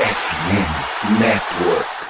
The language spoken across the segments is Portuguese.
FM Network.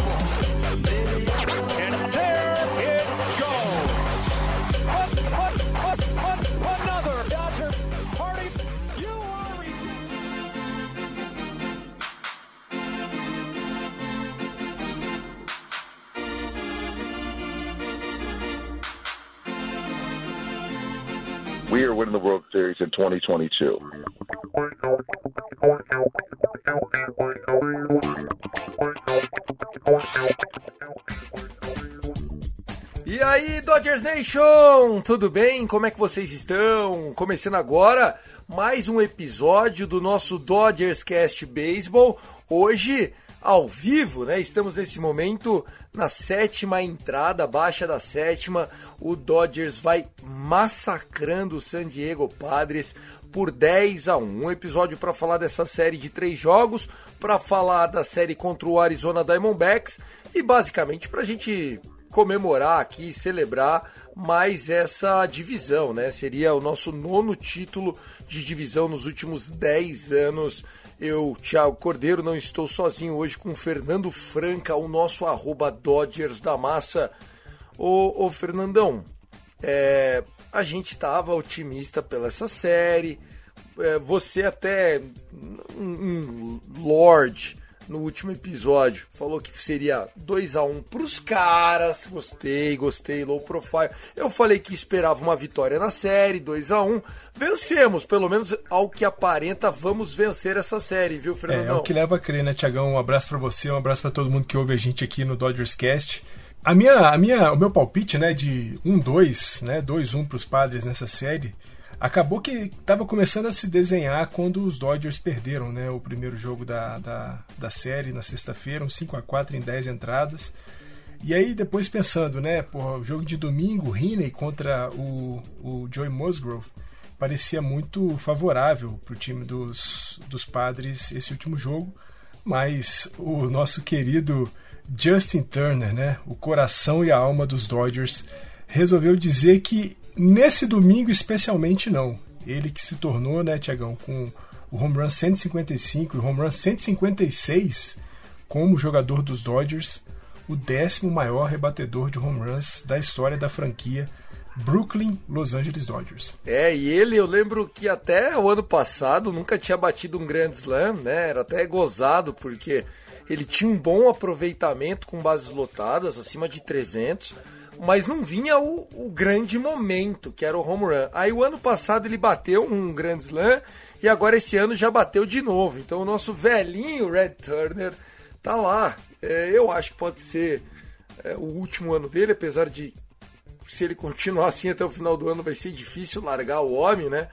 The World Series in 2022. E aí, Dodgers Nation, tudo bem? Como é que vocês estão? Começando agora mais um episódio do nosso Dodgers Cast Baseball. Hoje, ao vivo, né? Estamos nesse momento na sétima entrada, abaixo da sétima. O Dodgers vai massacrando o San Diego Padres por 10 a 1. Um episódio para falar dessa série de três jogos, para falar da série contra o Arizona Diamondbacks e basicamente para a gente comemorar aqui, celebrar mais essa divisão, né? Seria o nosso nono título de divisão nos últimos 10 anos. Eu, Thiago Cordeiro, não estou sozinho hoje com Fernando Franca, o nosso arroba Dodgers da Massa. Ô, ô Fernandão, é, a gente estava otimista pela essa série. É, você até um, um Lorde no último episódio falou que seria 2 a 1 um pros caras. Gostei, gostei, low profile. Eu falei que esperava uma vitória na série, 2 a 1 um. Vencemos, pelo menos ao que aparenta, vamos vencer essa série, viu, É, Fernandão? é o que leva a crer, né, Tiagão? Um abraço pra você, um abraço pra todo mundo que ouve a gente aqui no Dodgers Cast. A minha, a minha, o meu palpite, né, de 1-2, né, 2-1 pros Padres nessa série, acabou que estava começando a se desenhar quando os Dodgers perderam, né, o primeiro jogo da, da, da série na sexta-feira, um 5 a 4 em 10 entradas. E aí depois pensando, né, porra, o jogo de domingo, Heaney contra o, o Joey Musgrove, parecia muito favorável para o time dos, dos Padres esse último jogo, mas o nosso querido Justin Turner, né, o coração e a alma dos Dodgers, resolveu dizer que nesse domingo especialmente não. Ele que se tornou, né, Tiagão, com o home run 155 e o home run 156 como jogador dos Dodgers, o décimo maior rebatedor de home runs da história da franquia Brooklyn Los Angeles Dodgers. É, e ele, eu lembro que até o ano passado nunca tinha batido um Grand Slam, né? Era até gozado, porque ele tinha um bom aproveitamento com bases lotadas, acima de 300, mas não vinha o, o grande momento, que era o home run. Aí o ano passado ele bateu um Grand Slam e agora esse ano já bateu de novo. Então o nosso velhinho Red Turner tá lá. É, eu acho que pode ser é, o último ano dele, apesar de se ele continuar assim até o final do ano vai ser difícil largar o homem, né?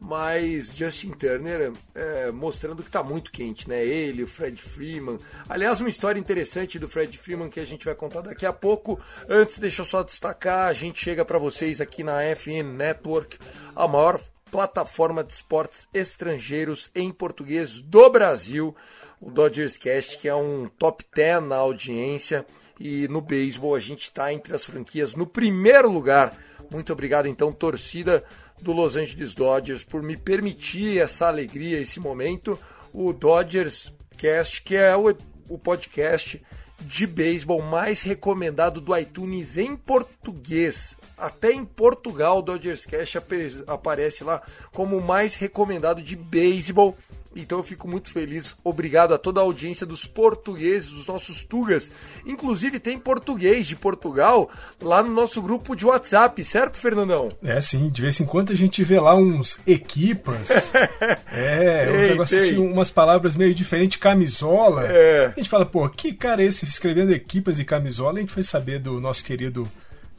Mas Justin Turner é, mostrando que tá muito quente, né? Ele, o Fred Freeman. Aliás, uma história interessante do Fred Freeman que a gente vai contar daqui a pouco. Antes, deixa eu só destacar: a gente chega para vocês aqui na FN Network, a maior plataforma de esportes estrangeiros em português do Brasil. O Dodgers Cast, que é um top 10 na audiência. E no beisebol a gente está entre as franquias no primeiro lugar. Muito obrigado, então, torcida do Los Angeles Dodgers, por me permitir essa alegria, esse momento. O Dodgers Cast, que é o, o podcast de beisebol mais recomendado do iTunes em português. Até em Portugal, o Dodgers Cast aparece lá como o mais recomendado de beisebol. Então eu fico muito feliz. Obrigado a toda a audiência dos portugueses, dos nossos tugas. Inclusive tem português de Portugal lá no nosso grupo de WhatsApp, certo, Fernandão? É, sim, de vez em quando a gente vê lá uns equipas. é, uns Tem, negócios tem. assim, umas palavras meio diferentes, camisola. É. A gente fala, pô, que cara é esse escrevendo equipas e camisola? A gente foi saber do nosso querido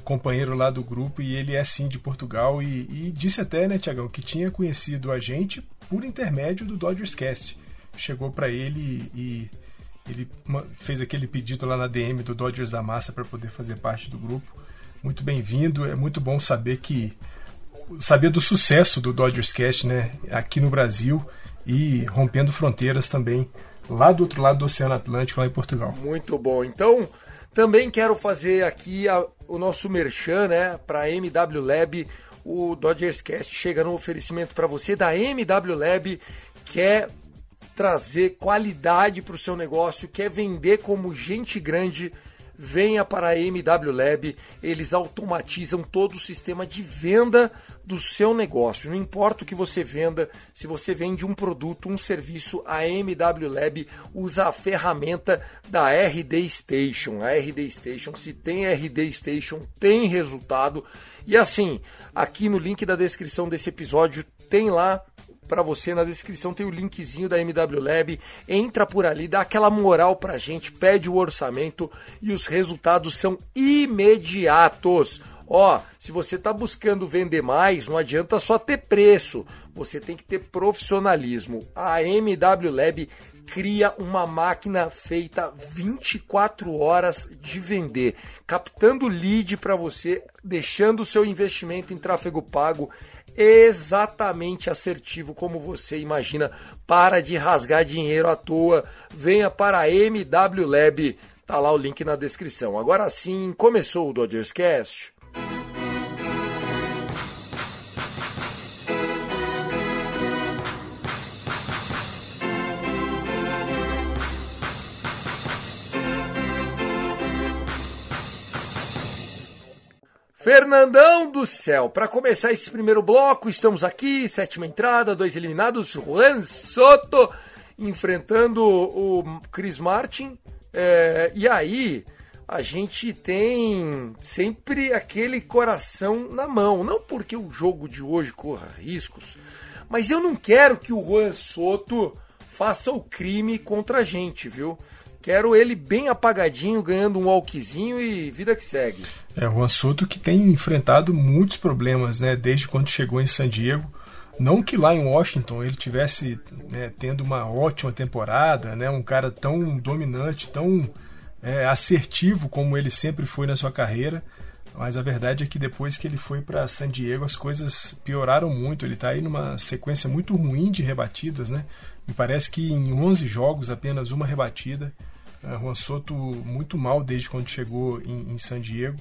companheiro lá do grupo e ele é sim de Portugal e, e disse até, né, Tiagão, que tinha conhecido a gente por intermédio do Dodgers Cast. Chegou para ele e ele fez aquele pedido lá na DM do Dodgers da Massa para poder fazer parte do grupo. Muito bem-vindo, é muito bom saber que saber do sucesso do Dodgers Cast, né, aqui no Brasil e rompendo fronteiras também lá do outro lado do Oceano Atlântico, lá em Portugal. Muito bom. Então, também quero fazer aqui a, o nosso merchan, né, para MW Lab. O Dodgers Cast chega no oferecimento para você da MW Lab, quer trazer qualidade para o seu negócio, quer vender como gente grande venha para a MW Lab, eles automatizam todo o sistema de venda do seu negócio. Não importa o que você venda, se você vende um produto, um serviço, a MW Lab usa a ferramenta da RD Station. A RD Station, se tem RD Station, tem resultado. E assim, aqui no link da descrição desse episódio tem lá para você na descrição tem o linkzinho da MW Lab. Entra por ali, dá aquela moral pra gente, pede o orçamento e os resultados são imediatos. Ó, se você está buscando vender mais, não adianta só ter preço, você tem que ter profissionalismo. A MW Lab cria uma máquina feita 24 horas de vender, captando lead para você, deixando o seu investimento em tráfego pago exatamente assertivo como você imagina. Para de rasgar dinheiro à toa. Venha para a MW Lab. Tá lá o link na descrição. Agora sim, começou o Dodgers Cast. Fernandão do céu, para começar esse primeiro bloco, estamos aqui, sétima entrada, dois eliminados, Juan Soto enfrentando o Chris Martin. É, e aí, a gente tem sempre aquele coração na mão. Não porque o jogo de hoje corra riscos, mas eu não quero que o Juan Soto faça o crime contra a gente, viu? Quero ele bem apagadinho, ganhando um walkzinho e vida que segue. É, o Juan Soto que tem enfrentado muitos problemas, né, desde quando chegou em San Diego. Não que lá em Washington ele tivesse né, tendo uma ótima temporada, né, um cara tão dominante, tão é, assertivo como ele sempre foi na sua carreira. Mas a verdade é que depois que ele foi para San Diego as coisas pioraram muito. Ele está aí numa sequência muito ruim de rebatidas, né? Me parece que em 11 jogos apenas uma rebatida. É, Juan Soto muito mal desde quando chegou em, em San Diego.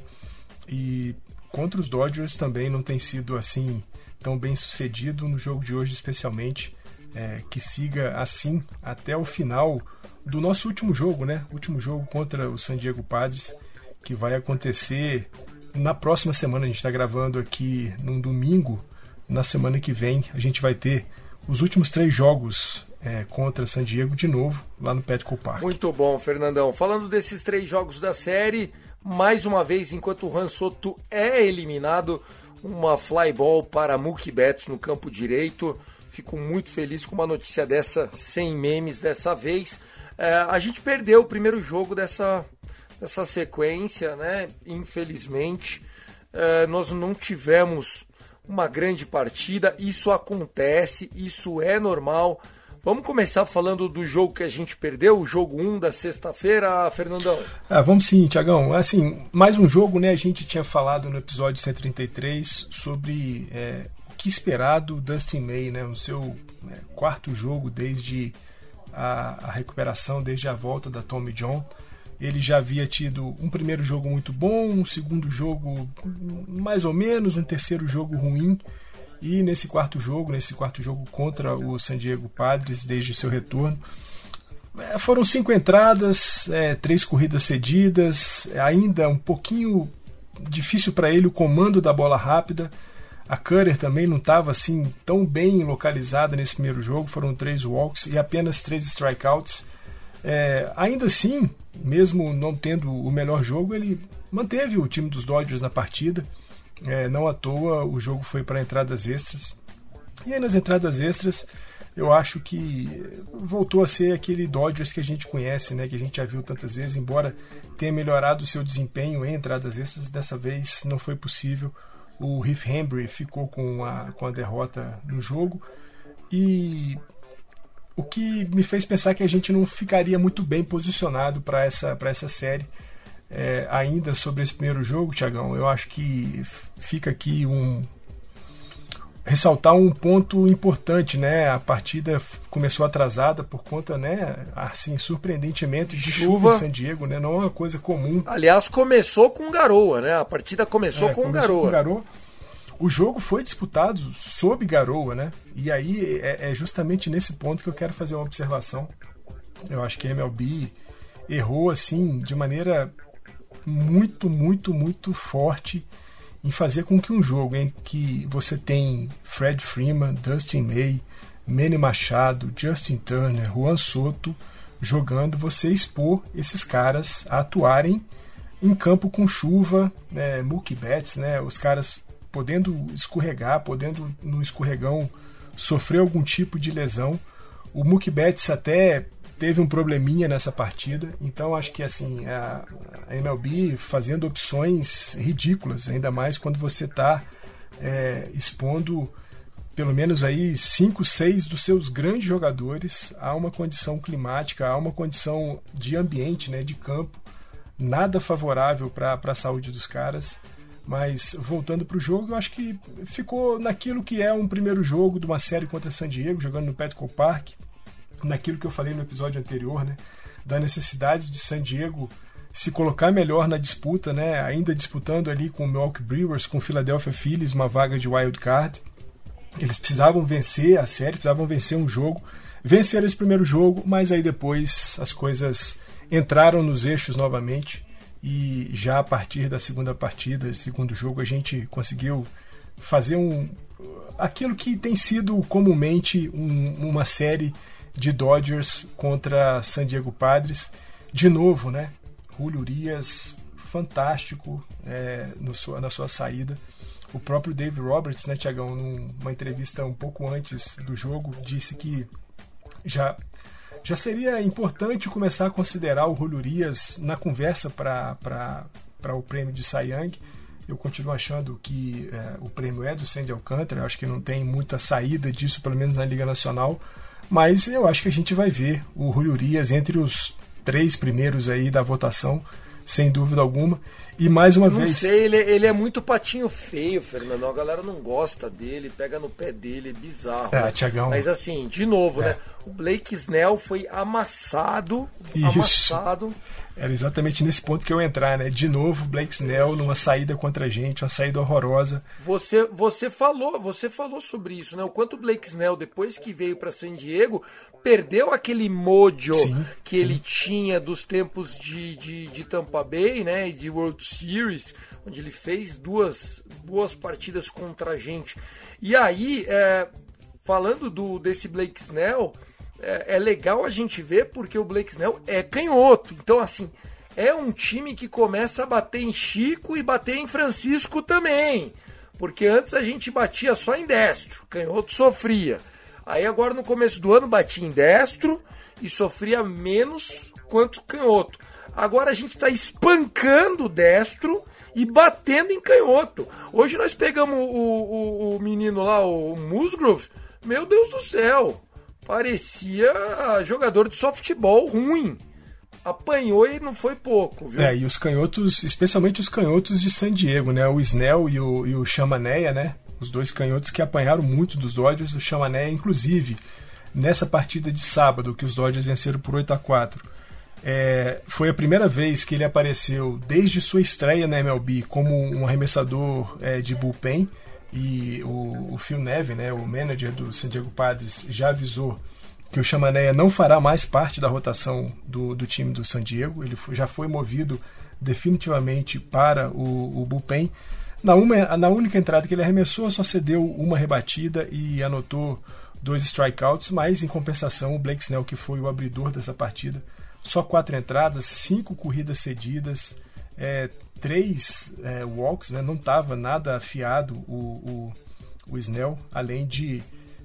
E contra os Dodgers também não tem sido assim tão bem sucedido no jogo de hoje, especialmente. É, que siga assim até o final do nosso último jogo, né? Último jogo contra o San Diego Padres, que vai acontecer na próxima semana. A gente está gravando aqui num domingo. Na semana que vem a gente vai ter os últimos três jogos é, contra San Diego de novo lá no Petco Park. Muito bom, Fernandão. Falando desses três jogos da série, mais uma vez, enquanto o Han Soto é eliminado, uma fly ball para Mookie Betts no campo direito. Fico muito feliz com uma notícia dessa, sem memes dessa vez. É, a gente perdeu o primeiro jogo dessa, dessa sequência, né? Infelizmente, é, nós não tivemos uma grande partida. Isso acontece, isso é normal. Vamos começar falando do jogo que a gente perdeu, o jogo 1 da sexta-feira, Fernandão. Ah, vamos sim, Tiagão. Assim, mais um jogo, né? A gente tinha falado no episódio 133 sobre é, o que esperar do Dustin May, né? O seu né, quarto jogo desde a, a recuperação, desde a volta da Tommy John. Ele já havia tido um primeiro jogo muito bom, um segundo jogo mais ou menos, um terceiro jogo ruim. E nesse quarto jogo, nesse quarto jogo contra o San Diego Padres, desde seu retorno, é, foram cinco entradas, é, três corridas cedidas, ainda um pouquinho difícil para ele o comando da bola rápida. A Cutter também não estava assim tão bem localizada nesse primeiro jogo, foram três walks e apenas três strikeouts. É, ainda assim, mesmo não tendo o melhor jogo, ele manteve o time dos Dodgers na partida. É, não à toa o jogo foi para entradas extras. E aí nas entradas extras eu acho que voltou a ser aquele Dodgers que a gente conhece, né, que a gente já viu tantas vezes, embora tenha melhorado o seu desempenho em entradas extras, dessa vez não foi possível. O Heath Hembry ficou com a, com a derrota no jogo e o que me fez pensar que a gente não ficaria muito bem posicionado para essa, essa série. É, ainda sobre esse primeiro jogo, Tiagão, eu acho que fica aqui um, ressaltar um ponto importante, né? A partida começou atrasada por conta, né, assim, surpreendentemente de chuva, chuva em San Diego, né? Não é uma coisa comum. Aliás, começou com garoa, né? A partida começou é, com começou garoa. Com garoa. O jogo foi disputado sob garoa, né? E aí é, é justamente nesse ponto que eu quero fazer uma observação. Eu acho que a MLB errou assim de maneira muito, muito, muito forte em fazer com que um jogo em que você tem Fred Freeman, Dustin May, Manny Machado, Justin Turner, Juan Soto jogando, você expor esses caras a atuarem em campo com chuva, né, né, os caras podendo escorregar, podendo no escorregão sofrer algum tipo de lesão. O Betts até teve um probleminha nessa partida, então acho que assim a, MLB fazendo opções ridículas, ainda mais quando você está é, expondo pelo menos aí cinco, seis dos seus grandes jogadores. A uma condição climática, a uma condição de ambiente, né, de campo, nada favorável para a saúde dos caras. Mas voltando para o jogo, eu acho que ficou naquilo que é um primeiro jogo de uma série contra San Diego, jogando no Petco Park naquilo que eu falei no episódio anterior, né, da necessidade de San Diego se colocar melhor na disputa, né, ainda disputando ali com o Milwaukee Brewers, com o Philadelphia Phillies, uma vaga de wild card. Eles precisavam vencer a série, precisavam vencer um jogo. Venceram esse primeiro jogo, mas aí depois as coisas entraram nos eixos novamente e já a partir da segunda partida, segundo jogo, a gente conseguiu fazer um aquilo que tem sido comumente um, uma série de Dodgers contra San Diego Padres. De novo, né? Julio Urias, fantástico é, sua, na sua saída. O próprio Dave Roberts, né, Tiagão, numa entrevista um pouco antes do jogo, disse que já, já seria importante começar a considerar o Julio Urias na conversa para o prêmio de Cy Young. Eu continuo achando que é, o prêmio é do Sandy Alcântara, acho que não tem muita saída disso, pelo menos na Liga Nacional. Mas eu acho que a gente vai ver o Rui Urias entre os três primeiros aí da votação, sem dúvida alguma. E mais uma não vez. Não sei, ele, ele é muito patinho feio, Fernando. A galera não gosta dele, pega no pé dele, é bizarro. É, né? Tiagão. Mas assim, de novo, é. né? O Blake Snell foi amassado. Isso. Amassado. Era exatamente nesse ponto que eu ia entrar, né? De novo, Blake Snell numa saída contra a gente, uma saída horrorosa. Você, você falou, você falou sobre isso, né? O quanto o Blake Snell, depois que veio para San Diego, perdeu aquele mojo sim, que sim. ele tinha dos tempos de, de, de, Tampa Bay, né? E de World Series, onde ele fez duas boas partidas contra a gente. E aí, é, falando do desse Blake Snell é, é legal a gente ver porque o Blake Snell é canhoto. Então, assim, é um time que começa a bater em Chico e bater em Francisco também. Porque antes a gente batia só em destro, canhoto sofria. Aí agora no começo do ano batia em destro e sofria menos quanto canhoto. Agora a gente está espancando destro e batendo em canhoto. Hoje nós pegamos o, o, o menino lá, o Musgrove. Meu Deus do céu! Parecia jogador de softball ruim. Apanhou e não foi pouco, viu? É, e os canhotos, especialmente os canhotos de San Diego, né? O Snell e o, e o Chamaneia, né? Os dois canhotos que apanharam muito dos Dodgers. O Chamaneia, inclusive, nessa partida de sábado, que os Dodgers venceram por 8 a 4 é, foi a primeira vez que ele apareceu desde sua estreia na MLB como um arremessador é, de bullpen e o, o Phil Nevin, né, o manager do San Diego Padres, já avisou que o Chamanéia não fará mais parte da rotação do, do time do San Diego. Ele já foi movido definitivamente para o, o bullpen. Na, uma, na única entrada que ele arremessou, só cedeu uma rebatida e anotou dois strikeouts, mas em compensação, o Blake Snell, que foi o abridor dessa partida, só quatro entradas, cinco corridas cedidas, é, três é, walks, né? não estava nada afiado o, o, o Snell, além de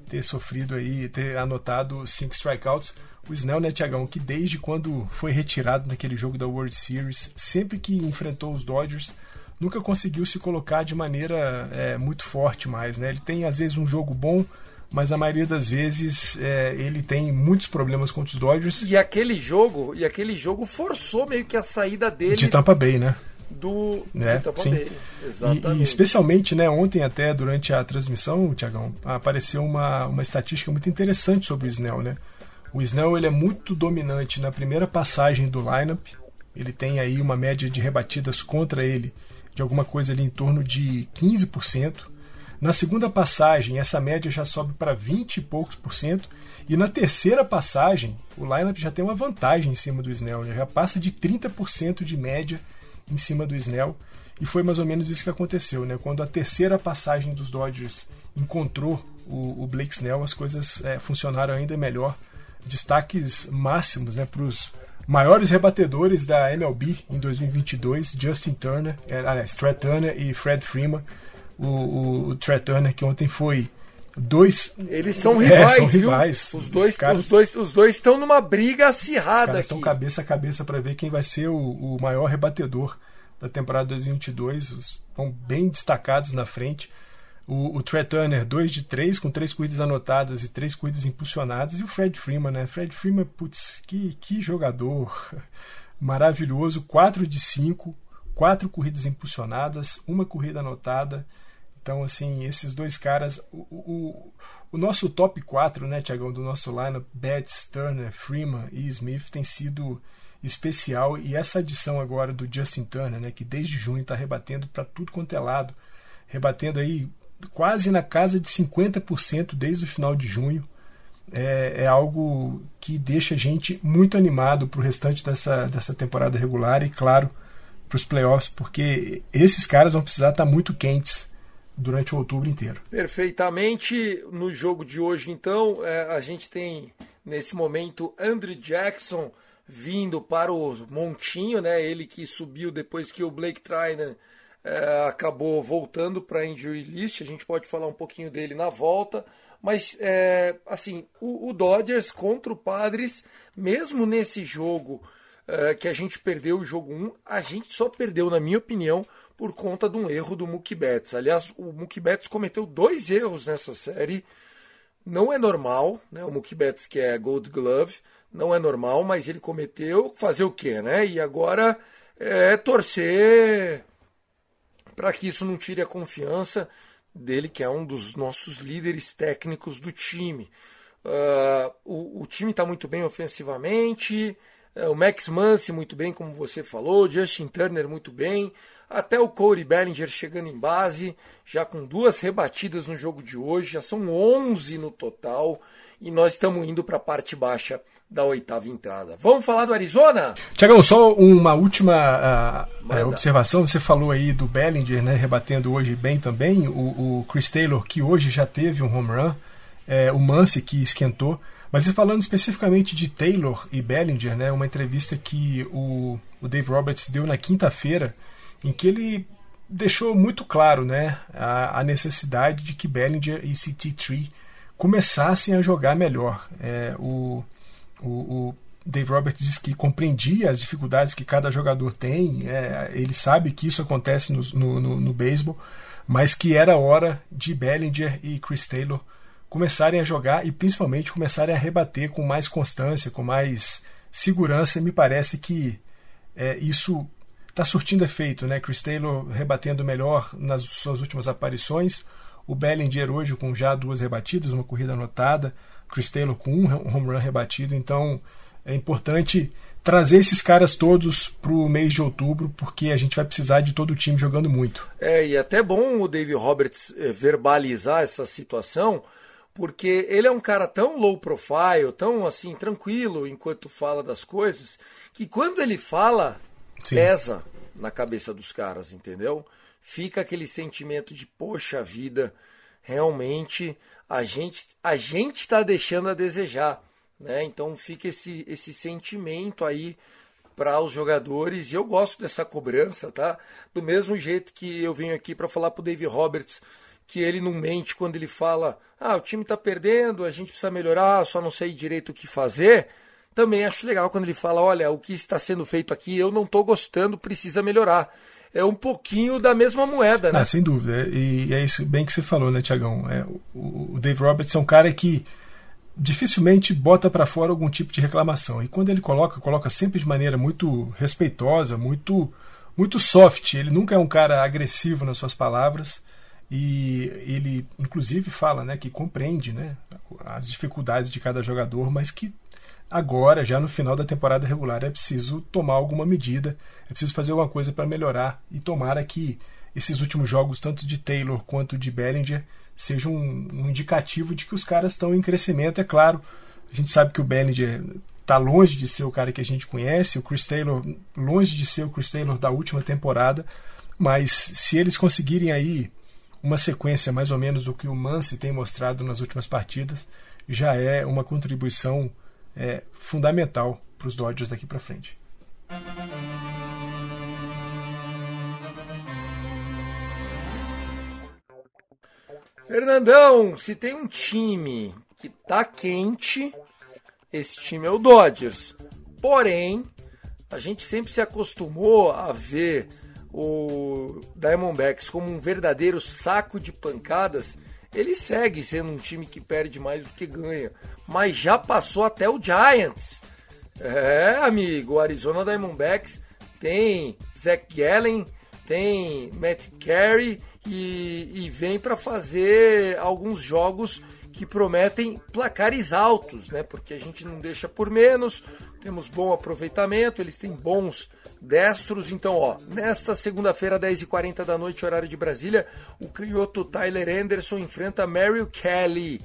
ter sofrido aí, ter anotado cinco strikeouts. O Snell, né, Tiagão, que desde quando foi retirado naquele jogo da World Series, sempre que enfrentou os Dodgers, nunca conseguiu se colocar de maneira é, muito forte mais, né? Ele tem às vezes um jogo bom, mas a maioria das vezes é, ele tem muitos problemas contra os Dodgers. E aquele jogo, e aquele jogo forçou meio que a saída dele de Tampa Bay, né? Do é, de Tampa sim. E, e, especialmente, né, ontem até durante a transmissão, Tiagão, apareceu uma, uma estatística muito interessante sobre o Snell, né? O Snell ele é muito dominante na primeira passagem do lineup. Ele tem aí uma média de rebatidas contra ele de alguma coisa ali em torno de 15%. Na segunda passagem, essa média já sobe para 20 e poucos por cento. E na terceira passagem, o lineup já tem uma vantagem em cima do Snell, né? já passa de 30% de média em cima do Snell. E foi mais ou menos isso que aconteceu, né? Quando a terceira passagem dos Dodgers encontrou o, o Blake Snell, as coisas é, funcionaram ainda melhor. Destaques máximos né, para os maiores rebatedores da MLB em 2022, Justin Turner, é, aliás, Trey Turner e Fred Freeman. O, o, o Trey Turner que ontem foi dois. Eles são rivais, é, são rivais. Os dois, os, caras, os dois, os dois estão numa briga acirrada os estão cabeça a cabeça para ver quem vai ser o, o maior rebatedor da temporada 2022. Estão bem destacados na frente. O, o Trey Turner, 2 de 3, com 3 corridas anotadas e 3 corridas impulsionadas. E o Fred Freeman, né? Fred Freeman, putz, que, que jogador maravilhoso. 4 de 5, 4 corridas impulsionadas, uma corrida anotada. Então, assim, esses dois caras. O, o, o nosso top 4, né, Tiagão, do nosso lineup, Betts, Turner, Freeman e Smith, tem sido especial. E essa adição agora do Justin Turner, né, que desde junho está rebatendo para tudo quanto é lado, rebatendo aí quase na casa de 50% desde o final de junho. É, é, algo que deixa a gente muito animado para o restante dessa, dessa temporada regular e, claro, para os playoffs, porque esses caras vão precisar estar muito quentes durante o outubro inteiro. Perfeitamente. No jogo de hoje, então, é, a gente tem nesse momento Andrew Jackson vindo para o Montinho, né? Ele que subiu depois que o Blake Trinan é, acabou voltando para a injury list. A gente pode falar um pouquinho dele na volta. Mas, é, assim, o, o, Dodgers contra o Padres, mesmo nesse jogo é, que a gente perdeu o jogo 1, a gente só perdeu, na minha opinião, por conta de um erro do Mookie Betts. Aliás, o Mookie Betts cometeu dois erros nessa série. Não é normal, né? O Mookie Betts, que é Gold Glove, não é normal, mas ele cometeu. Fazer o quê, né? E agora é torcer para que isso não tire a confiança dele, que é um dos nossos líderes técnicos do time. Uh, o, o, time está muito bem ofensivamente, uh, o Max Muncy muito bem, como você falou, Justin Turner muito bem, até o Corey Bellinger chegando em base, já com duas rebatidas no jogo de hoje, já são 11 no total, e nós estamos indo para a parte baixa da oitava entrada. Vamos falar do Arizona? Tiagão, só uma última uh, observação. Você falou aí do Bellinger, né, rebatendo hoje bem também. O, o Chris Taylor, que hoje já teve um home run. É, o Mance, que esquentou. Mas falando especificamente de Taylor e Bellinger, né, uma entrevista que o, o Dave Roberts deu na quinta-feira, em que ele deixou muito claro né, a, a necessidade de que Bellinger e CT3 começassem a jogar melhor. É, o, o, o, Dave Roberts diz que compreendia as dificuldades que cada jogador tem, é, ele sabe que isso acontece no, no, no, no beisebol, mas que era hora de Bellinger e Chris Taylor começarem a jogar e principalmente começarem a rebater com mais constância, com mais segurança. Me parece que é, isso está surtindo efeito, né? Chris Taylor rebatendo melhor nas suas últimas aparições, o Bellinger hoje com já duas rebatidas, uma corrida anotada, Chris Taylor com um home run rebatido, então é importante trazer esses caras todos para o mês de outubro, porque a gente vai precisar de todo o time jogando muito. É, e é até bom o David Roberts eh, verbalizar essa situação, porque ele é um cara tão low profile, tão assim, tranquilo enquanto fala das coisas, que quando ele fala, Sim. pesa na cabeça dos caras, entendeu? Fica aquele sentimento de, poxa vida, realmente a gente a gente está deixando a desejar, né? Então fica esse esse sentimento aí para os jogadores e eu gosto dessa cobrança, tá? Do mesmo jeito que eu venho aqui para falar pro Dave Roberts que ele não mente quando ele fala: "Ah, o time tá perdendo, a gente precisa melhorar, só não sei direito o que fazer". Também acho legal quando ele fala: "Olha, o que está sendo feito aqui, eu não tô gostando, precisa melhorar". É um pouquinho da mesma moeda, né? Ah, sem dúvida. E é isso bem que você falou, né, Tiagão? É, o Dave Roberts é um cara que dificilmente bota para fora algum tipo de reclamação. E quando ele coloca, coloca sempre de maneira muito respeitosa, muito muito soft. Ele nunca é um cara agressivo nas suas palavras e ele inclusive fala, né, que compreende, né, as dificuldades de cada jogador, mas que agora, já no final da temporada regular, é preciso tomar alguma medida, é preciso fazer alguma coisa para melhorar e tomara que esses últimos jogos, tanto de Taylor quanto de Bellinger, seja um, um indicativo de que os caras estão em crescimento. É claro, a gente sabe que o Bellinger está longe de ser o cara que a gente conhece, o Chris Taylor longe de ser o Chris Taylor da última temporada, mas se eles conseguirem aí uma sequência mais ou menos do que o Mance tem mostrado nas últimas partidas, já é uma contribuição é, fundamental para os Dodgers daqui para frente. Fernandão, se tem um time que tá quente, esse time é o Dodgers. Porém, a gente sempre se acostumou a ver o Diamondbacks como um verdadeiro saco de pancadas. Ele segue sendo um time que perde mais do que ganha, mas já passou até o Giants. É, amigo, o Arizona Diamondbacks tem Zach Gallen, tem Matt Carey e, e vem para fazer alguns jogos que prometem placares altos, né? Porque a gente não deixa por menos, temos bom aproveitamento, eles têm bons destros. Então, ó, nesta segunda-feira, 10h40 da noite, horário de Brasília, o canhoto Tyler Anderson enfrenta Mary Kelly.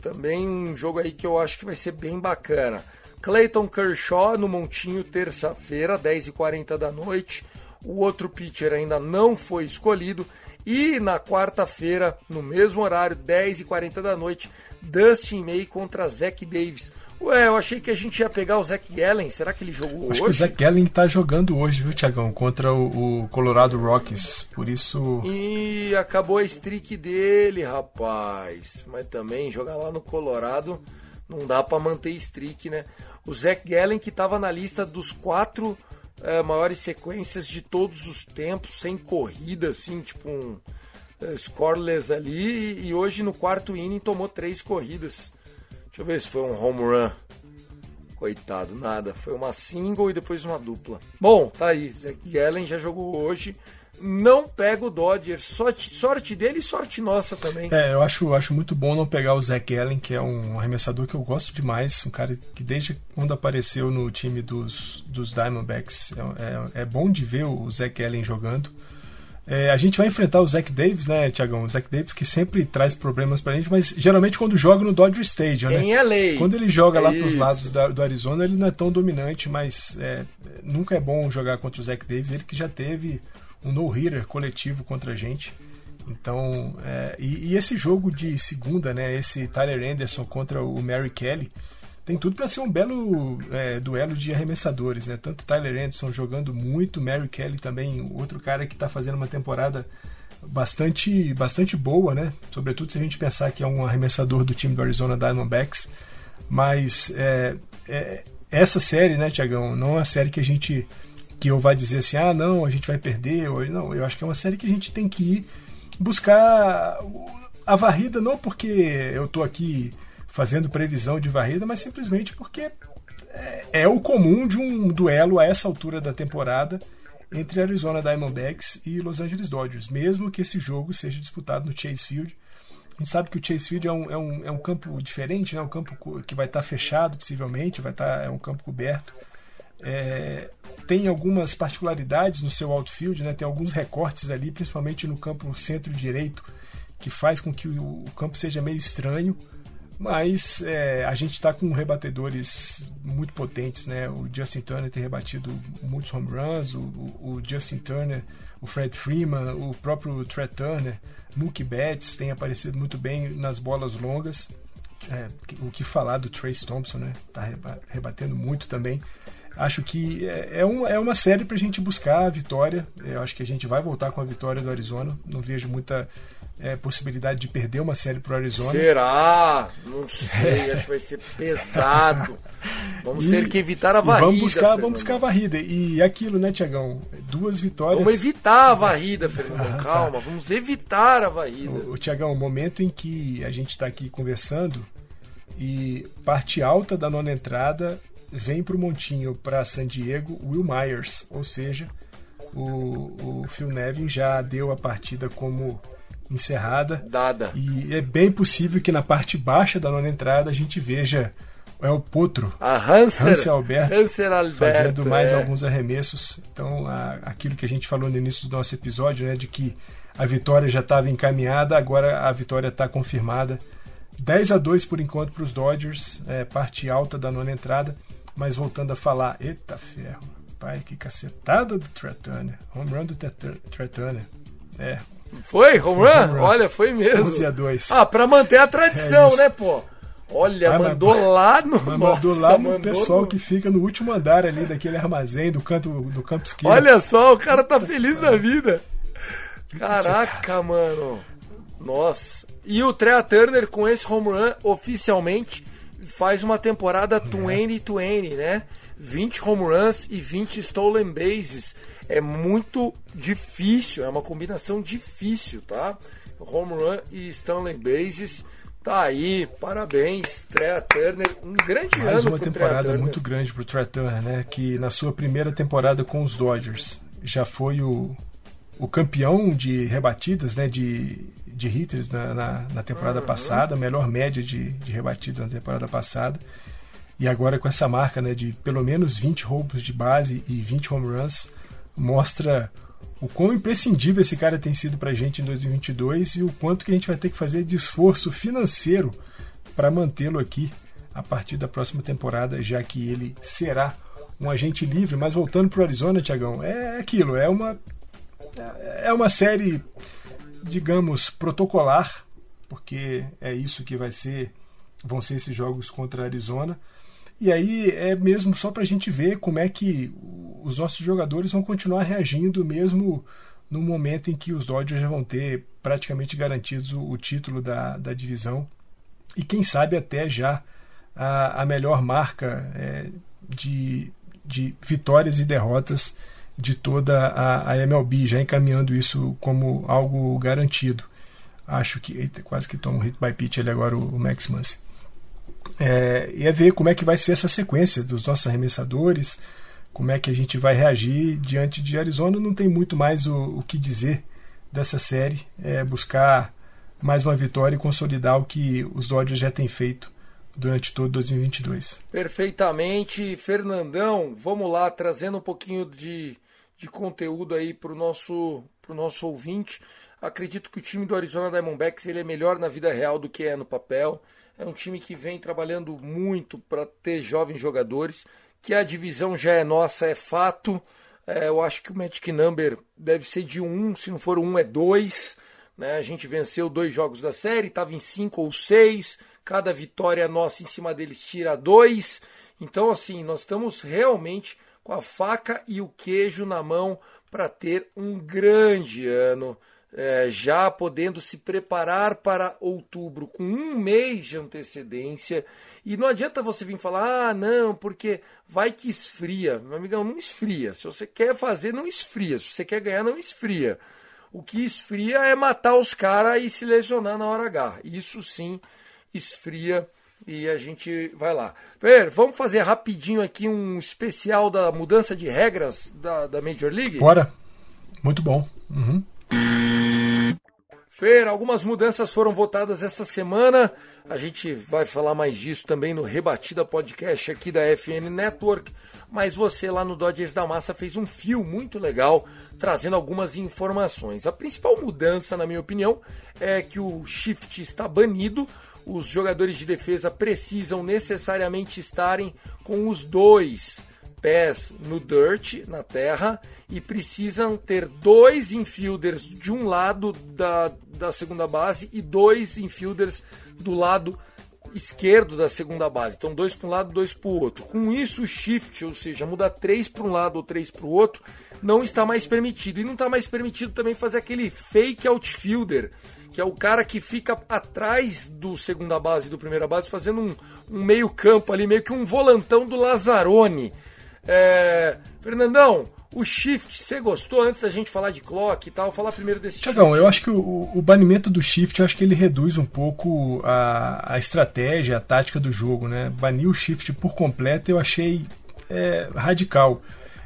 Também um jogo aí que eu acho que vai ser bem bacana. Clayton Kershaw no Montinho, terça-feira, 10h40 da noite. O outro pitcher ainda não foi escolhido. E na quarta-feira, no mesmo horário, 10h40 da noite, Dustin May contra Zach Davis. Ué, eu achei que a gente ia pegar o Zach Gallen. Será que ele jogou Acho hoje? que o Zach Gallen tá jogando hoje, viu, Tiagão? Contra o, o, Colorado Rockies. Por isso. E acabou a streak dele, rapaz. Mas também jogar lá no Colorado não dá para manter streak, né? O Zach Gallen que tava na lista dos quatro é, maiores sequências de todos os tempos, sem corrida, assim, tipo um é, scoreless ali. E hoje no quarto inning tomou três corridas. Deixa eu ver se foi um home run. Coitado, nada. Foi uma single e depois uma dupla. Bom, tá aí. Zach Gallen já jogou hoje. Não pega o Dodgers. Sorte, sorte dele e sorte nossa também. É, eu acho, acho muito bom não pegar o Zach Gallen, que é um arremessador que eu gosto demais. Um cara que desde quando apareceu no time dos, dos Diamondbacks é, é, é bom de ver o Zach Gallen jogando. É, a gente vai enfrentar o Zach Davis, né, Tiagão? O Zach Davis que sempre traz problemas pra gente, mas geralmente quando joga no Dodger Stadium, né? Em LA. Quando ele joga é lá pros lados da, do Arizona, ele não é tão dominante, mas é, nunca é bom jogar contra o Zach Davis. Ele que já teve um no-hitter coletivo contra a gente. Então, é, e, e, esse jogo de segunda, né, esse Tyler Anderson contra o Mary Kelly, tem tudo para ser um belo é, duelo de arremessadores, né? Tanto Tyler Anderson jogando muito, Mary Kelly também, outro cara que está fazendo uma temporada bastante, bastante boa, né? Sobretudo se a gente pensar que é um arremessador do time do Arizona Diamondbacks. Mas é, é, essa série, né, Tiagão, não é uma série que a gente que eu vai dizer assim, ah, não, a gente vai perder. Ou, não, eu acho que é uma série que a gente tem que ir buscar a varrida, não porque eu tô aqui fazendo previsão de varrida, mas simplesmente porque é, é o comum de um duelo a essa altura da temporada entre Arizona Diamondbacks e Los Angeles Dodgers, mesmo que esse jogo seja disputado no Chase Field. A gente sabe que o Chase Field é um, é um, é um campo diferente, né? um campo que vai estar fechado, possivelmente, vai estar, é um campo coberto. É, tem algumas particularidades no seu outfield, né? tem alguns recortes ali, principalmente no campo centro-direito, que faz com que o, campo seja meio estranho mas é, a gente está com rebatedores muito potentes, né? O Justin Turner tem rebatido muitos home runs, o, o, o Justin Turner, o Fred Freeman, o próprio Trey Turner, Mookie Betts tem aparecido muito bem nas bolas longas. É, o que falar do Trace Thompson, né? Tá rebatendo muito também. Acho que é, é, um, é uma série para a gente buscar a vitória. Eu acho que a gente vai voltar com a vitória do Arizona. Não vejo muita é, possibilidade de perder uma série pro Arizona. Será? Não sei, acho que vai ser pesado. Vamos e, ter que evitar a varrida. Vamos buscar, vamos buscar a varrida. E aquilo, né, Tiagão? Duas vitórias. Vamos evitar a varrida, Fernando. Ah, Calma, tá. vamos evitar a varrida. O, o Tiagão, o momento em que a gente está aqui conversando e parte alta da nona entrada vem para o montinho para San Diego Will Myers, ou seja, o, o Phil Nevin já deu a partida como encerrada. Dada. E é bem possível que na parte baixa da nona entrada a gente veja é o Potro, a Hanser, Hanser Alberto, Hanser Alberto fazendo mais é. alguns arremessos. Então, a, aquilo que a gente falou no início do nosso episódio, né, de que a vitória já estava encaminhada, agora a vitória está confirmada. 10 a 2 por enquanto para os Dodgers, é, parte alta da nona entrada. Mas voltando a falar, eita ferro, pai, que cacetada do Tretânia. Home run do Tretânia. É, foi? Home run? Home run. Olha, foi mesmo. 12 a 2. Ah, pra manter a tradição, é né, pô? Olha, mas, mandou mas, lá no. Mas mandou lá no mandou pessoal no... que fica no último andar ali daquele armazém do canto do campo esquerdo. Olha só, o cara tá feliz na vida. Caraca, mano. Nossa. E o Trea Turner com esse home run oficialmente faz uma temporada 20-20, né? 20 home runs e 20 stolen bases é muito difícil, é uma combinação difícil, tá? Home run e Stanley Bases. Tá aí, parabéns, Trey Turner, um grande Mais ano uma temporada muito grande pro Trey Turner, né? Que na sua primeira temporada com os Dodgers já foi o, o campeão de rebatidas, né? De, de hitters na, na, na temporada uhum. passada, melhor média de, de rebatidas na temporada passada. E agora com essa marca, né? De pelo menos 20 roubos de base e 20 home runs mostra o quão imprescindível esse cara tem sido para a gente em 2022 e o quanto que a gente vai ter que fazer de esforço financeiro para mantê-lo aqui a partir da próxima temporada, já que ele será um agente livre. Mas voltando para o Arizona, Tiagão, é aquilo, é uma é uma série, digamos, protocolar, porque é isso que vai ser, vão ser esses jogos contra a Arizona. E aí é mesmo só para a gente ver como é que os nossos jogadores vão continuar reagindo mesmo no momento em que os Dodgers já vão ter praticamente garantidos o, título da, da divisão e quem sabe até já a, a melhor marca é, de, de vitórias e derrotas de toda a, a, MLB, já encaminhando isso como algo garantido. Acho que eita, quase que toma um hit by pitch ali agora o, o Max Muncy. É, e é ver como é que vai ser essa sequência dos nossos arremessadores, como é que a gente vai reagir diante de Arizona. Não tem muito mais o, o que dizer dessa série, é buscar mais uma vitória e consolidar o que os Dodgers já têm feito durante todo 2022. Perfeitamente, Fernandão. Vamos lá, trazendo um pouquinho de, de conteúdo aí para o nosso, pro nosso ouvinte. Acredito que o time do Arizona Diamondbacks ele é melhor na vida real do que é no papel. É um time que vem trabalhando muito para ter jovens jogadores, que a divisão já é nossa, é fato. É, eu acho que o Magic Number deve ser de um, se não for um, é dois. Né? A gente venceu dois jogos da série, estava em cinco ou seis. Cada vitória nossa em cima deles tira dois. Então, assim, nós estamos realmente com a faca e o queijo na mão para ter um grande ano é, já podendo se preparar para outubro com um mês de antecedência. E não adianta você vir falar, ah, não, porque vai que esfria. Meu amigão, não esfria. Se você quer fazer, não esfria. Se você quer ganhar, não esfria. O que esfria é matar os caras e se lesionar na hora H. Isso sim esfria e a gente vai lá. Fer, vamos fazer rapidinho aqui um especial da mudança de regras da, da Major League? Bora. Muito bom. Uhum. Fer, algumas mudanças foram votadas essa semana. A gente vai falar mais disso também no Rebatida Podcast aqui da FN Network. Mas você lá no Dodgers da Massa fez um fio muito legal, trazendo algumas informações. A principal mudança, na minha opinião, é que o shift está banido. Os jogadores de defesa precisam necessariamente estarem com os dois pés no dirt, na terra, e precisam ter dois infielders de um lado da, da segunda base e dois infielders do lado esquerdo da segunda base. Então, dois para um lado, dois para o outro. Com isso, o shift, ou seja, mudar três para um lado ou três para o outro, não está mais permitido. E não está mais permitido também fazer aquele fake outfielder, que é o cara que fica atrás do segunda base e do primeira base, fazendo um, um meio campo ali, meio que um volantão do Lazzaroni. É... Fernandão, o shift, você gostou antes da gente falar de clock e tal? Falar primeiro desse Tiagão, shift. eu acho que o, o, banimento do shift, eu acho que ele reduz um pouco a, a estratégia, a tática do jogo, né? Banir o shift por completo eu achei é, radical.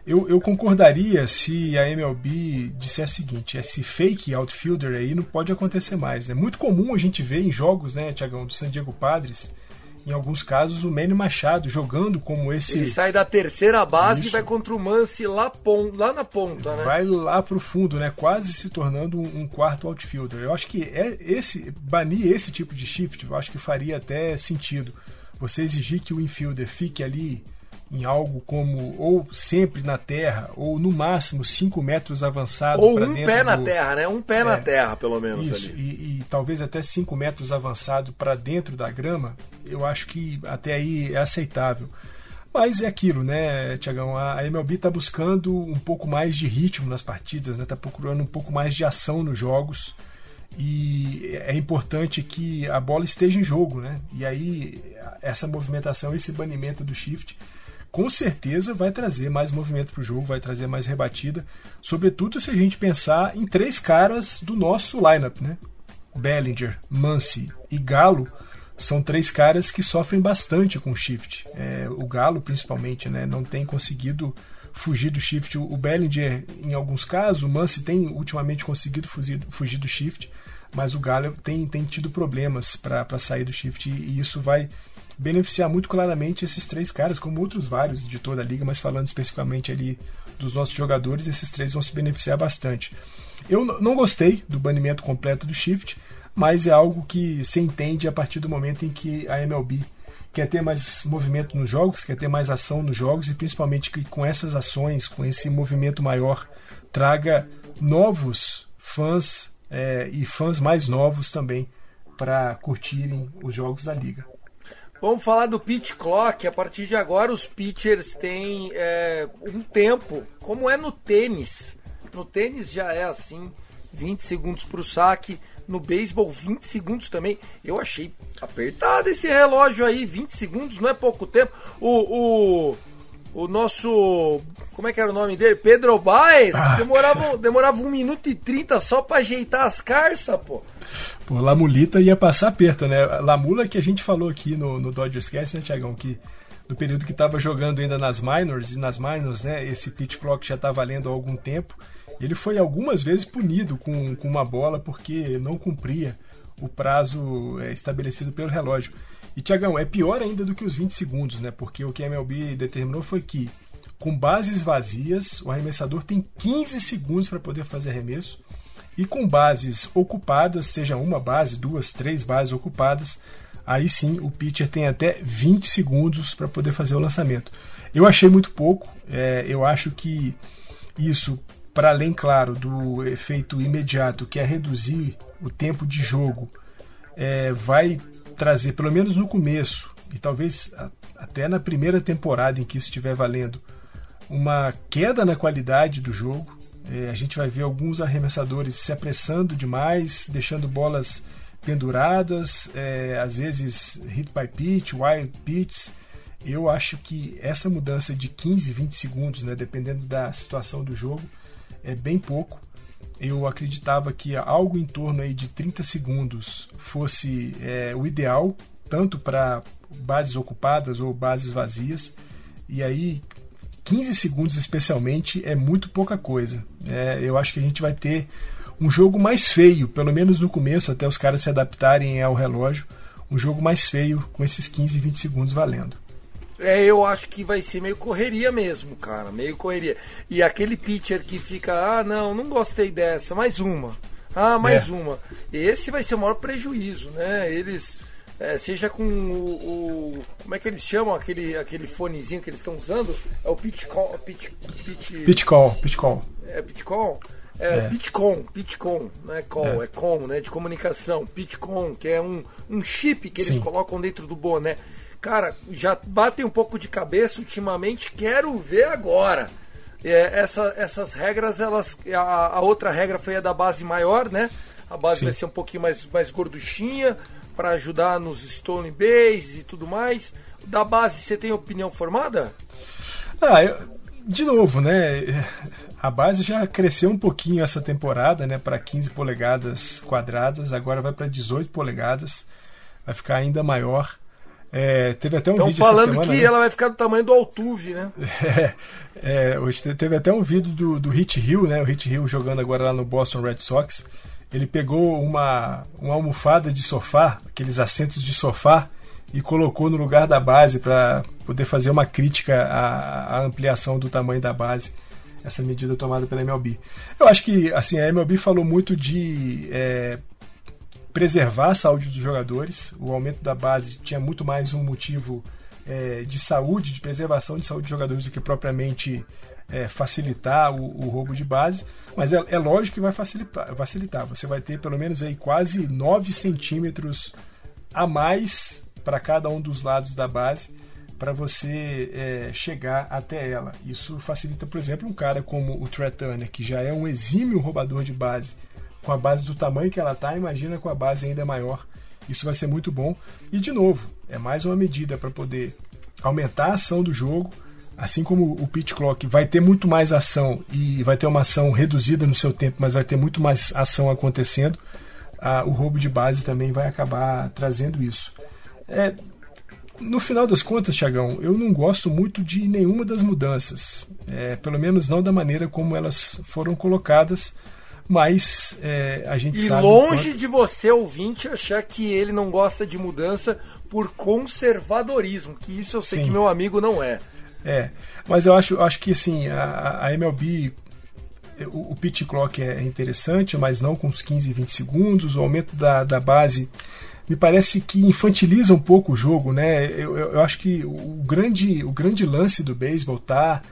Eu, eu, concordaria se a MLB dissesse o seguinte: esse fake outfielder aí não pode acontecer mais. É muito comum a gente ver em jogos, né, Tiagão, do San Diego Padres, em alguns casos, o Manny Machado jogando como esse. Ele sai da terceira base Isso. e vai contra o Mance lá, pon... lá na ponta, né? Vai lá pro fundo, né? Quase se tornando um quarto outfielder. Eu acho que é esse banir esse tipo de shift, eu acho que faria até sentido. Você exigir que o infielder fique ali em algo como ou sempre na terra ou no máximo 5 metros avançado ou um pé do... na terra né um pé é, na terra pelo menos isso ali. E, e talvez até 5 metros avançado para dentro da grama eu acho que até aí é aceitável mas é aquilo né Tiagão a MLB está buscando um pouco mais de ritmo nas partidas está né? procurando um pouco mais de ação nos jogos e é importante que a bola esteja em jogo, né? E aí essa movimentação, esse banimento do shift com certeza vai trazer mais movimento para o jogo, vai trazer mais rebatida, sobretudo se a gente pensar em três caras do nosso lineup, né? Bellinger, Muncy e Galo são três caras que sofrem bastante com o shift. É, o Galo, principalmente, né, não tem conseguido fugir do shift. O Bellinger, em alguns casos, o Muncy tem ultimamente conseguido fugir, fugir do shift, mas o Galo tem, tem tido problemas para sair do shift e isso vai beneficiar muito claramente esses três caras, como outros vários de toda a liga, mas falando especificamente ali dos nossos jogadores, esses três vão se beneficiar bastante. Eu não gostei do banimento completo do Shift, mas é algo que se entende a partir do momento em que a MLB quer ter mais movimento nos jogos, quer ter mais ação nos jogos e principalmente que com essas ações, com esse movimento maior, traga novos fãs é, e fãs mais novos também para curtirem os jogos da liga. Vamos falar do pitch clock. A partir de agora, os pitchers têm é, um tempo, como é no tênis. No tênis já é assim: 20 segundos para o saque. No beisebol, 20 segundos também. Eu achei apertado esse relógio aí. 20 segundos não é pouco tempo. O, o, o nosso. Como é que era o nome dele? Pedro Baez. Ah. Demorava, demorava 1 minuto e 30 só para ajeitar as carças, pô. Pô, Lamulita ia passar perto, né? Lamula que a gente falou aqui no, no Dodgers Cast, né, Tiagão? Que no período que estava jogando ainda nas minors, e nas minors, né, esse pitch clock já está valendo há algum tempo. Ele foi algumas vezes punido com, com uma bola porque não cumpria o prazo é, estabelecido pelo relógio. E, Tiagão, é pior ainda do que os 20 segundos, né? Porque o que a MLB determinou foi que, com bases vazias, o arremessador tem 15 segundos para poder fazer arremesso e com bases ocupadas, seja uma base, duas, três bases ocupadas, aí sim o pitcher tem até 20 segundos para poder fazer o lançamento. Eu achei muito pouco, é, eu acho que isso, para além, claro, do efeito imediato, que é reduzir o tempo de jogo, é, vai trazer, pelo menos no começo, e talvez até na primeira temporada em que isso estiver valendo, uma queda na qualidade do jogo. É, a gente vai ver alguns arremessadores se apressando demais, deixando bolas penduradas, é, às vezes hit by pitch, wild pitch. Eu acho que essa mudança de 15, 20 segundos, né, dependendo da situação do jogo, é bem pouco. Eu acreditava que algo em torno aí de 30 segundos fosse é, o ideal, tanto para bases ocupadas ou bases vazias. E aí, 15 segundos especialmente é muito pouca coisa. É, eu acho que a gente vai ter um jogo mais feio, pelo menos no começo, até os caras se adaptarem ao relógio. Um jogo mais feio com esses 15, 20 segundos valendo. É, eu acho que vai ser meio correria mesmo, cara. Meio correria. E aquele pitcher que fica, ah, não, não gostei dessa, mais uma. Ah, mais é. uma. Esse vai ser o maior prejuízo, né? Eles é, seja com o, o, Como é que eles chamam aquele, aquele fonezinho que eles estão usando? É o. Pitch, pitch, call. Pitch call. É call. É, É. Pitcom, Pitcom, não é call, É. é, com, né? De comunicação. Pitcom, que é um, um chip que eles Sim. colocam dentro do boné. Cara, já batem um pouco de cabeça ultimamente, quero ver agora. É, essa- essas regras, elas. A, a outra regra foi a da base maior, né? A base Sim. vai ser um pouquinho mais, mais gorduchinha para ajudar nos Stone Bases e tudo mais. Da base, você tem opinião formada? Ah, eu- de novo, né? A base já cresceu um pouquinho essa temporada, né? Para 15 polegadas quadradas, agora vai para 18 polegadas, vai ficar ainda maior. É, teve até um Estão vídeo falando semana, que né? ela vai ficar do tamanho do Altuve, né? É, é, hoje te- teve até um vídeo do, do Hit Hill, né? O Hit Hill jogando agora lá no Boston Red Sox. Ele pegou uma, uma almofada de sofá, aqueles assentos de sofá, e colocou no lugar da base para poder fazer uma crítica à, à ampliação do tamanho da base. Essa medida tomada pela MLB. Eu acho que assim a MLB falou muito de é, preservar a saúde dos jogadores. O aumento da base tinha muito mais um motivo é, de saúde, de preservação de saúde dos jogadores do que propriamente é, facilitar o, o roubo de base. Mas é, é lógico que vai facilitar, facilitar. Você vai ter pelo menos aí quase 9 centímetros a mais para cada um dos lados da base para você é, chegar até ela. Isso facilita, por exemplo, um cara como o Trey que já é um exímio roubador de base, com a base do tamanho que ela está, imagina com a base ainda maior. Isso vai ser muito bom. E, de novo, é mais uma medida para poder aumentar a ação do jogo, assim como o pitch clock vai ter muito mais ação e vai ter uma ação reduzida no seu tempo, mas vai ter muito mais ação acontecendo, ah, o roubo de base também vai acabar trazendo isso. É, no final das contas, Tiagão, eu não gosto muito de nenhuma das mudanças, é, pelo menos não da maneira como elas foram colocadas, mas é, a gente E sabe. o longe quanto- de você, ouvinte, achar que ele não gosta de mudança por conservadorismo, que isso eu sei Sim. que meu amigo não é. É, mas eu acho, acho que assim, a, a MLB, o, o pitch clock é interessante, mas não com os 15 e 20 segundos, o aumento da, da base me parece que infantiliza um pouco o jogo, né? Eu, eu, eu acho que o grande, o grande lance do beisebol tá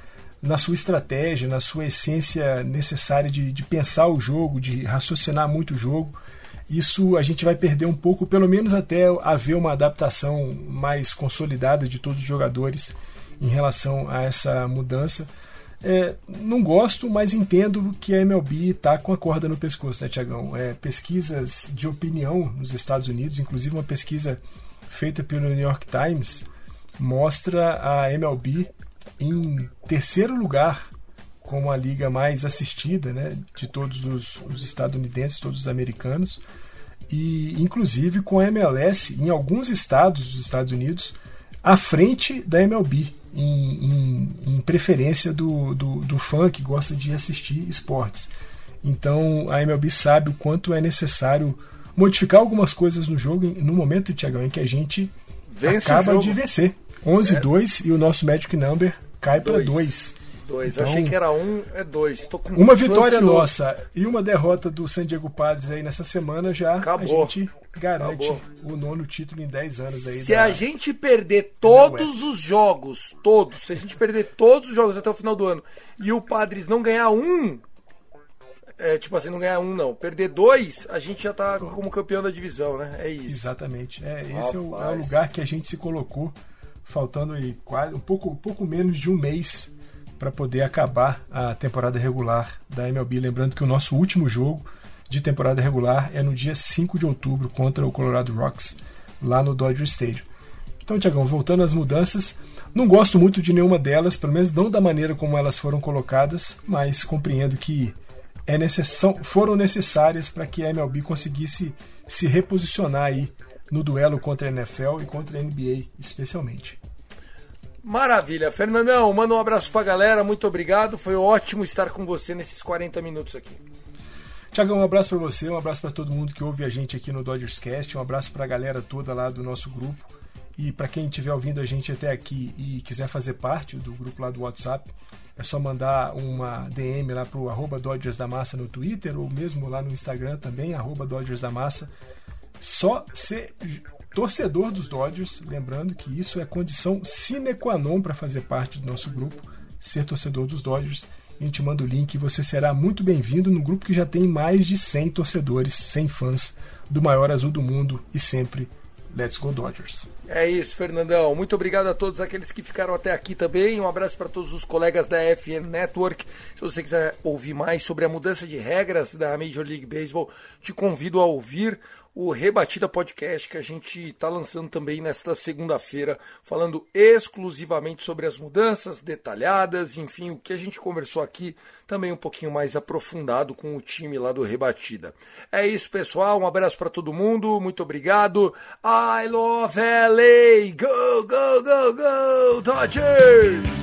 na sua estratégia, na sua essência necessária de, de pensar o jogo, de raciocinar muito o jogo. Isso a gente vai perder um pouco, pelo menos até haver uma adaptação mais consolidada de todos os jogadores em relação a essa mudança. É, não gosto, mas entendo que a MLB está com a corda no pescoço, né, Tiagão? É, pesquisas de opinião nos Estados Unidos, inclusive uma pesquisa feita pelo New York Times, mostra a MLB em terceiro lugar como a liga mais assistida né, de todos os, os estadunidenses, todos os americanos, e inclusive com a MLS em alguns estados dos Estados Unidos à frente da MLB, em, em, em preferência do, do, do fã que gosta de assistir esportes. Então a MLB sabe o quanto é necessário modificar algumas coisas no jogo no momento, Tiagão, em que a gente Vence acaba de vencer. 11-2 e o nosso Magic Number cai para Dois. 2. Dois. Então- eu achei que era um, é dois. Uma vitória ansioso. nossa e uma derrota do San Diego Padres aí nessa semana já Acabou. a gente garante Acabou. o nono título em 10 anos aí. Se da- a gente perder todos os jogos, todos, se a gente perder todos os jogos até o final do ano e o Padres não ganhar um, é, tipo assim, não ganhar um não, perder dois, a gente já tá como campeão da divisão, né? É isso. Exatamente. É, esse é o, é o lugar que a gente se colocou, faltando aí quase um pouco, um pouco menos de um mês para poder acabar a temporada regular da MLB. Lembrando que o nosso último jogo de temporada regular é no dia 5 de outubro contra o Colorado Rocks, lá no Dodger Stadium. Então, Tiagão, voltando às mudanças, não gosto muito de nenhuma delas, pelo menos não da maneira como elas foram colocadas, mas compreendo que é necess... foram necessárias para que a MLB conseguisse se reposicionar aí no duelo contra a NFL e contra a NBA, especialmente. Maravilha. Fernandão, manda um abraço pra galera, muito obrigado. Foi ótimo estar com você nesses 40 minutos aqui. Tiagão, um abraço para você, um abraço para todo mundo que ouve a gente aqui no Dodgers Cast, um abraço para a galera toda lá do nosso grupo. E para quem estiver ouvindo a gente até aqui e quiser fazer parte do grupo lá do WhatsApp, é só mandar uma DM lá pro arroba Dodgers da Massa no Twitter ou mesmo lá no Instagram também, arroba Dodgers da Massa. Só ser torcedor dos Dodgers, lembrando que isso é condição sine qua non para fazer parte do nosso grupo, ser torcedor dos Dodgers. A gente manda o link você será muito bem-vindo no grupo que já tem mais de 100 torcedores, 100 fãs do maior azul do mundo e sempre Let's Go Dodgers. É isso, Fernandão. Muito obrigado a todos aqueles que ficaram até aqui também. Um abraço para todos os colegas da FN Network. Se você quiser ouvir mais sobre a mudança de regras da Major League Baseball, te convido a ouvir o Rebatida Podcast que a gente está lançando também nesta segunda-feira, falando exclusivamente sobre as mudanças detalhadas, enfim, o que a gente conversou aqui também um pouquinho mais aprofundado com o time lá do Rebatida. É isso, pessoal. Um abraço para todo mundo. Muito obrigado. I love LA. Go, go, go, go, Dodgers!